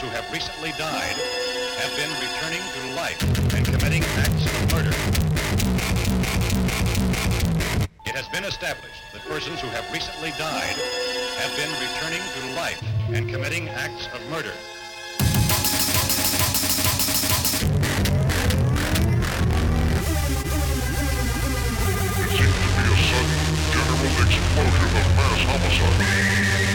who have recently died have been returning to life and committing acts of murder. It has been established that persons who have recently died have been returning to life and committing acts of murder. It seems to be a sudden, general explosion of mass homicide.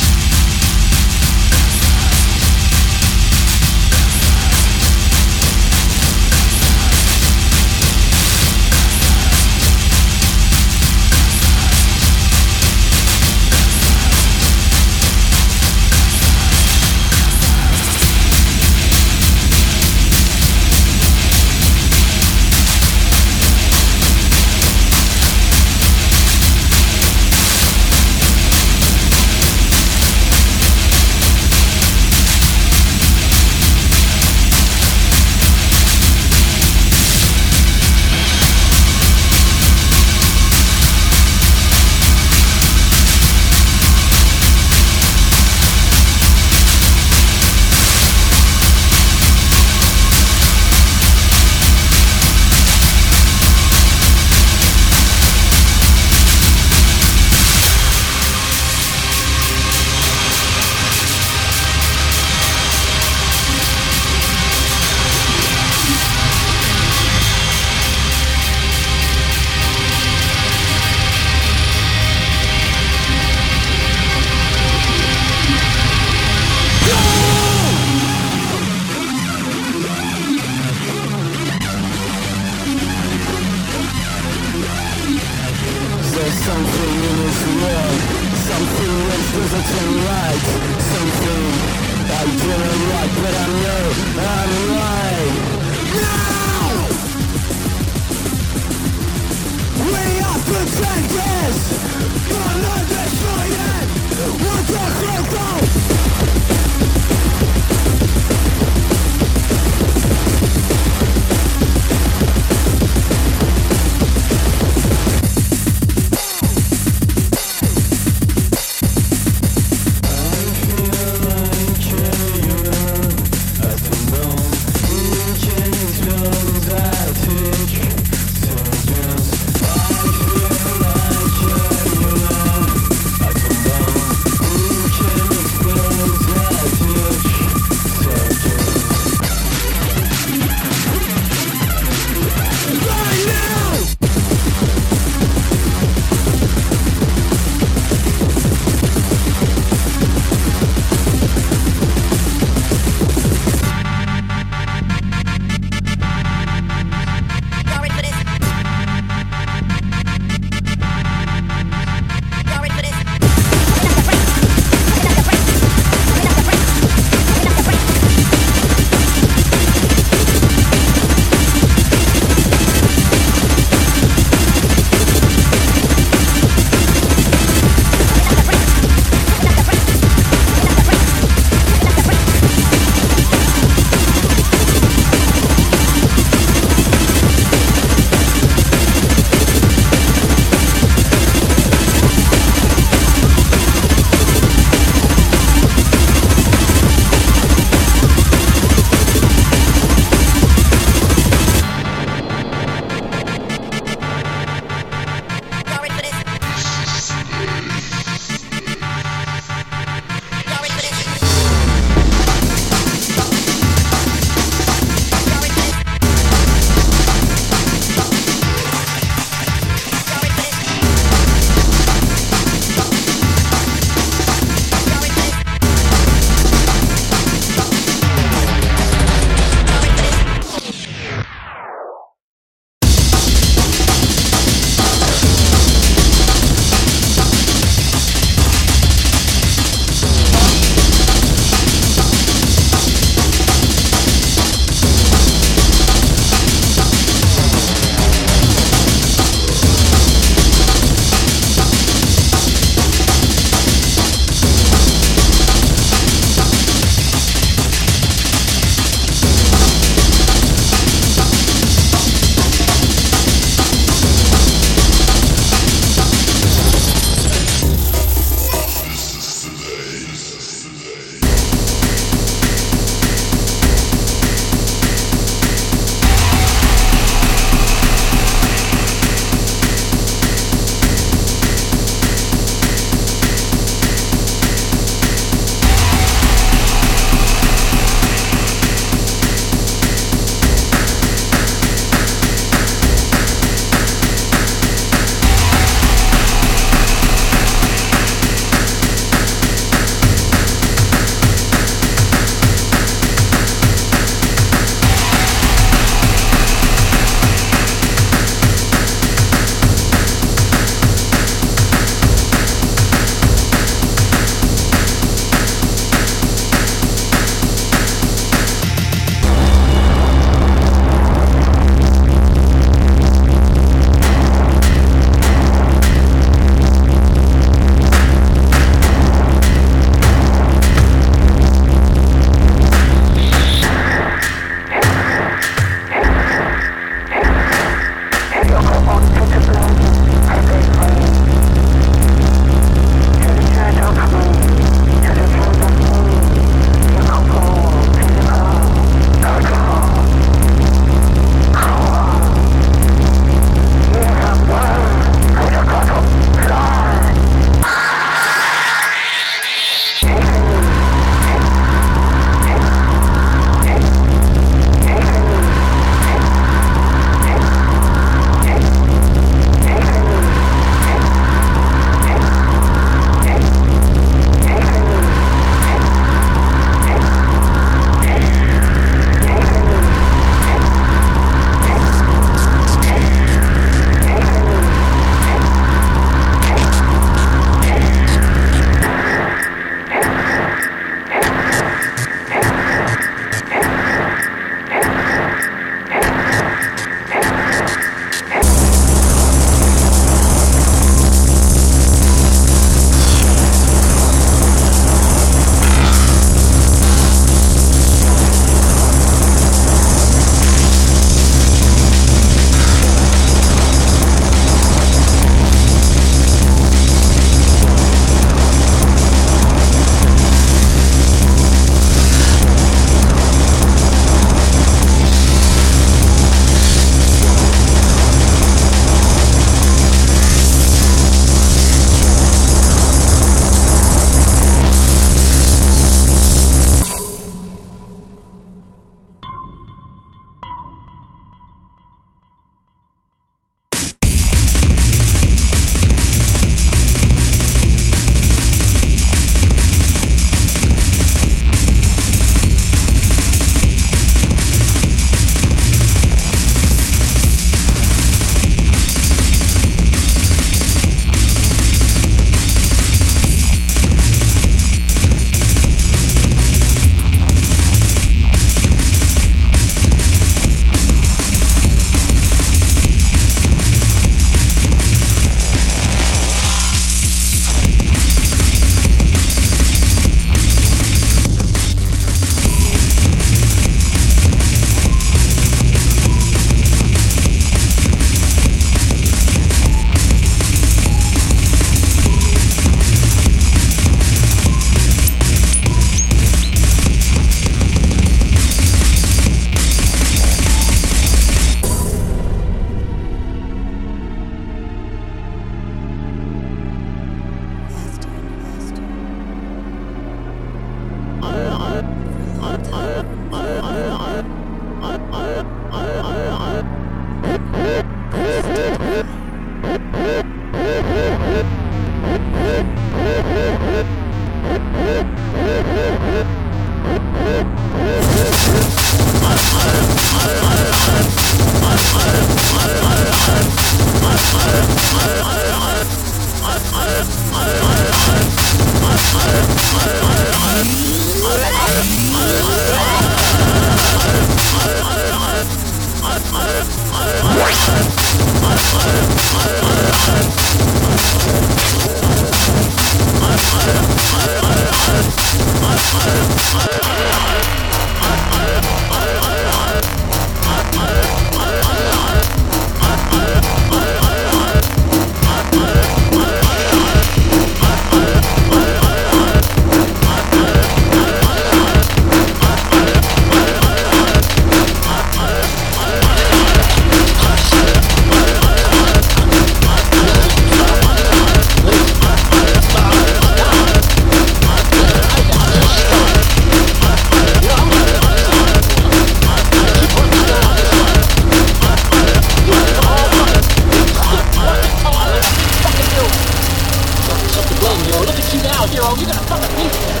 This started right here. I'll come back